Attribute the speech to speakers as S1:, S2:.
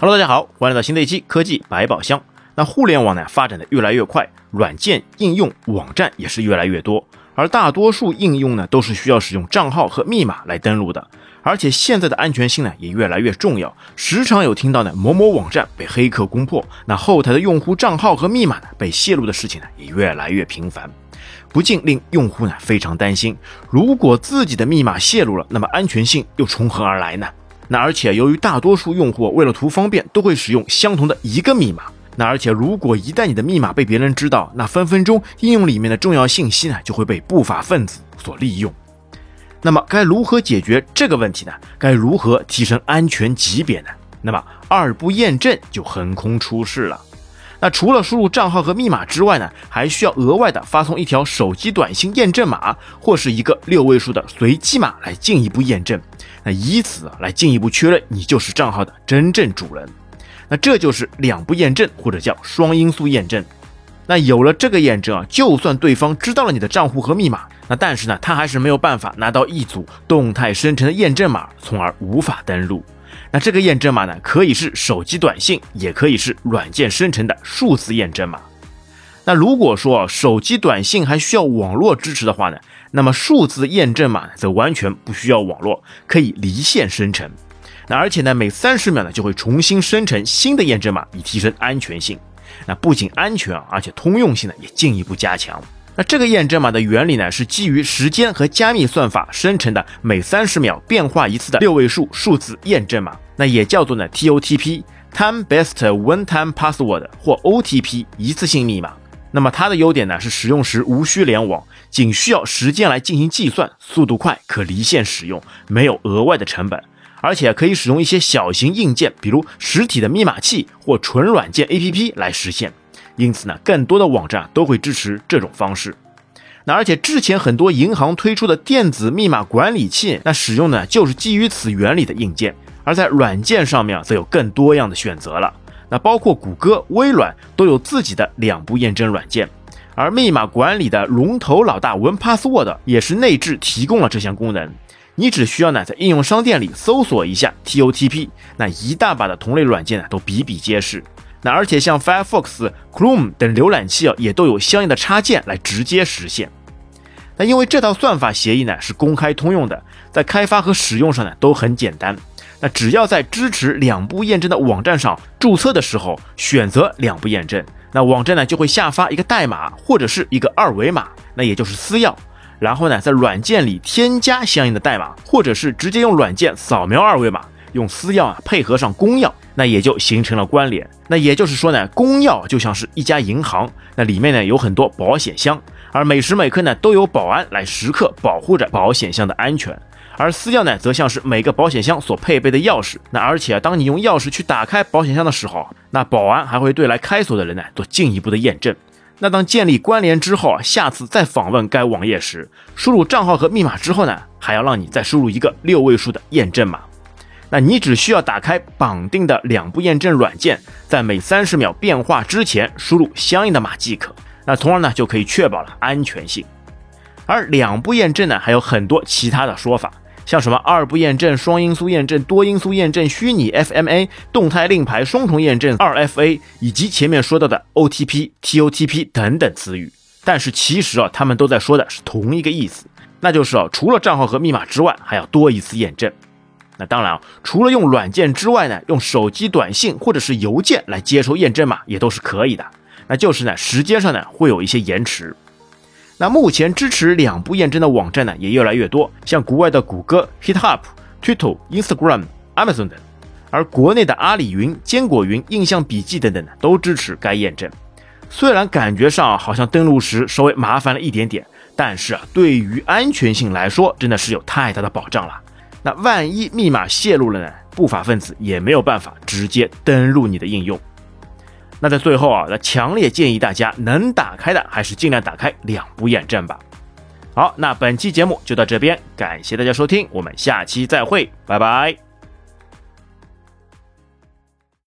S1: Hello，大家好，欢迎来到新的一期科技百宝箱。那互联网呢发展的越来越快，软件应用网站也是越来越多，而大多数应用呢都是需要使用账号和密码来登录的。而且现在的安全性呢也越来越重要，时常有听到呢某某网站被黑客攻破，那后台的用户账号和密码呢被泄露的事情呢也越来越频繁，不禁令用户呢非常担心，如果自己的密码泄露了，那么安全性又从何而来呢？那而且由于大多数用户为了图方便，都会使用相同的一个密码。那而且如果一旦你的密码被别人知道，那分分钟应用里面的重要信息呢就会被不法分子所利用。那么该如何解决这个问题呢？该如何提升安全级别呢？那么二不验证就横空出世了。那除了输入账号和密码之外呢，还需要额外的发送一条手机短信验证码或是一个六位数的随机码来进一步验证，那以此来进一步确认你就是账号的真正主人。那这就是两步验证或者叫双因素验证。那有了这个验证啊，就算对方知道了你的账户和密码，那但是呢，他还是没有办法拿到一组动态生成的验证码，从而无法登录。那这个验证码呢，可以是手机短信，也可以是软件生成的数字验证码。那如果说手机短信还需要网络支持的话呢，那么数字验证码则完全不需要网络，可以离线生成。那而且呢，每三十秒呢就会重新生成新的验证码，以提升安全性。那不仅安全，而且通用性呢也进一步加强。那这个验证码的原理呢，是基于时间和加密算法生成的每三十秒变化一次的六位数数字验证码，那也叫做呢 TOTP（Time Based One Time Password） 或 OTP 一次性密码。那么它的优点呢，是使用时无需联网，仅需要时间来进行计算，速度快，可离线使用，没有额外的成本，而且可以使用一些小型硬件，比如实体的密码器或纯软件 APP 来实现。因此呢，更多的网站都会支持这种方式。那而且之前很多银行推出的电子密码管理器，那使用的就是基于此原理的硬件。而在软件上面，则有更多样的选择了。那包括谷歌、微软都有自己的两步验证软件。而密码管理的龙头老大 OnePassword 也是内置提供了这项功能。你只需要呢在应用商店里搜索一下 TOTP，那一大把的同类软件呢都比比皆是。那而且像 Firefox、Chrome 等浏览器啊，也都有相应的插件来直接实现。那因为这套算法协议呢是公开通用的，在开发和使用上呢都很简单。那只要在支持两步验证的网站上注册的时候选择两步验证，那网站呢就会下发一个代码或者是一个二维码，那也就是私钥。然后呢在软件里添加相应的代码，或者是直接用软件扫描二维码，用私钥啊配合上公钥。那也就形成了关联。那也就是说呢，公钥就像是一家银行，那里面呢有很多保险箱，而每时每刻呢都有保安来时刻保护着保险箱的安全。而私钥呢，则像是每个保险箱所配备的钥匙。那而且当你用钥匙去打开保险箱的时候，那保安还会对来开锁的人呢做进一步的验证。那当建立关联之后啊，下次再访问该网页时，输入账号和密码之后呢，还要让你再输入一个六位数的验证码。那你只需要打开绑定的两步验证软件，在每三十秒变化之前输入相应的码即可。那从而呢就可以确保了安全性。而两步验证呢还有很多其他的说法，像什么二步验证、双因素验证、多因素验证、虚拟 FMA、动态令牌、双重验证、二 FA，以及前面说到的 OTP、TOTP 等等词语。但是其实啊，他们都在说的是同一个意思，那就是啊，除了账号和密码之外，还要多一次验证。那当然啊，除了用软件之外呢，用手机短信或者是邮件来接收验证码也都是可以的。那就是呢，时间上呢会有一些延迟。那目前支持两步验证的网站呢也越来越多，像国外的谷歌、GitHub、Twitter、Instagram、Amazon 等，而国内的阿里云、坚果云、印象笔记等等呢都支持该验证。虽然感觉上好像登录时稍微麻烦了一点点，但是啊，对于安全性来说，真的是有太大的保障了。那万一密码泄露了呢？不法分子也没有办法直接登录你的应用。那在最后啊，那强烈建议大家能打开的还是尽量打开两步验证吧。好，那本期节目就到这边，感谢大家收听，我们下期再会，拜拜。